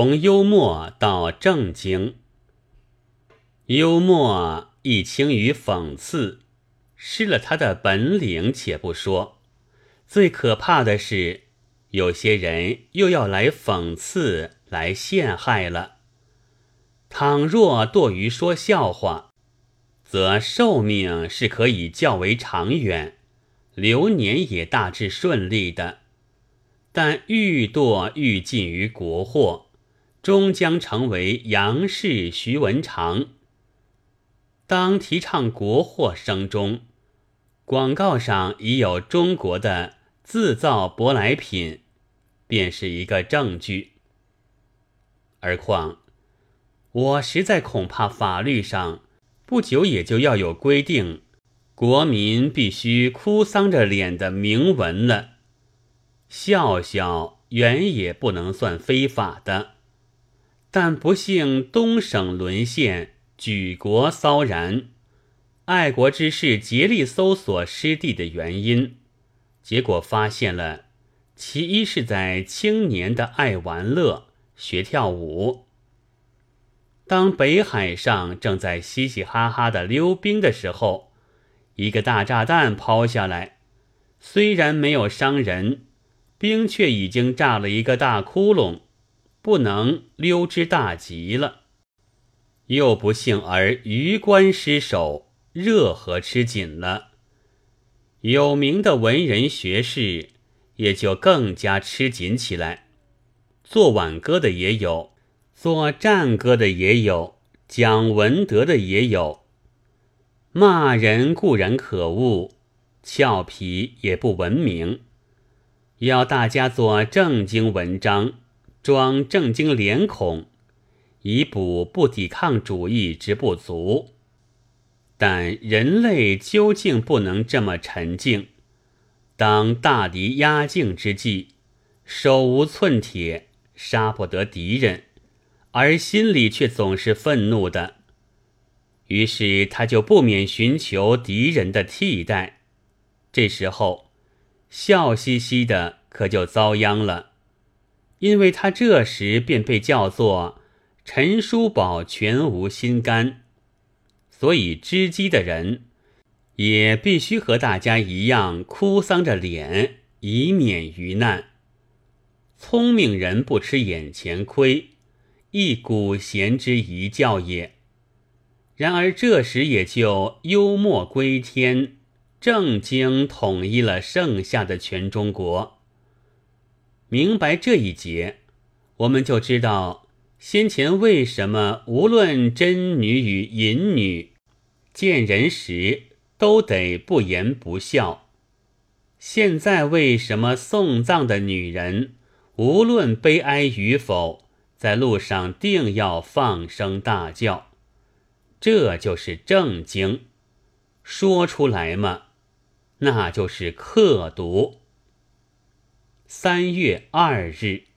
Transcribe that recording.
从幽默到正经。幽默易轻于讽刺，失了他的本领，且不说，最可怕的是，有些人又要来讽刺、来陷害了。倘若惰于说笑话，则寿命是可以较为长远，流年也大致顺利的。但愈惰愈近于国货，终将成为杨氏徐文长。当提倡国货声中，广告上已有中国的自造舶来品，便是一个证据。而况，我实在恐怕法律上不久也就要有规定，国民必须哭丧着脸的明文了。笑笑原也不能算非法的，但不幸东省沦陷。举国骚然，爱国之士竭力搜索失地的原因，结果发现了，其一是在青年的爱玩乐、学跳舞。当北海上正在嘻嘻哈哈的溜冰的时候，一个大炸弹抛下来，虽然没有伤人，冰却已经炸了一个大窟窿，不能溜之大吉了。又不幸而余官失守，热河吃紧了。有名的文人学士也就更加吃紧起来。做挽歌的也有，做战歌的也有，讲文德的也有。骂人固然可恶，俏皮也不文明。要大家做正经文章，装正经脸孔。以补不抵抗主义之不足，但人类究竟不能这么沉静。当大敌压境之际，手无寸铁，杀不得敌人，而心里却总是愤怒的。于是他就不免寻求敌人的替代。这时候，笑嘻嘻的可就遭殃了，因为他这时便被叫做。陈叔宝全无心肝，所以知机的人也必须和大家一样哭丧着脸，以免于难。聪明人不吃眼前亏，一古贤之一教也。然而这时也就幽默归天，正经统一了剩下的全中国。明白这一节，我们就知道。先前为什么无论真女与淫女见人时都得不言不笑？现在为什么送葬的女人无论悲哀与否，在路上定要放声大叫？这就是正经，说出来嘛，那就是刻毒。三月二日。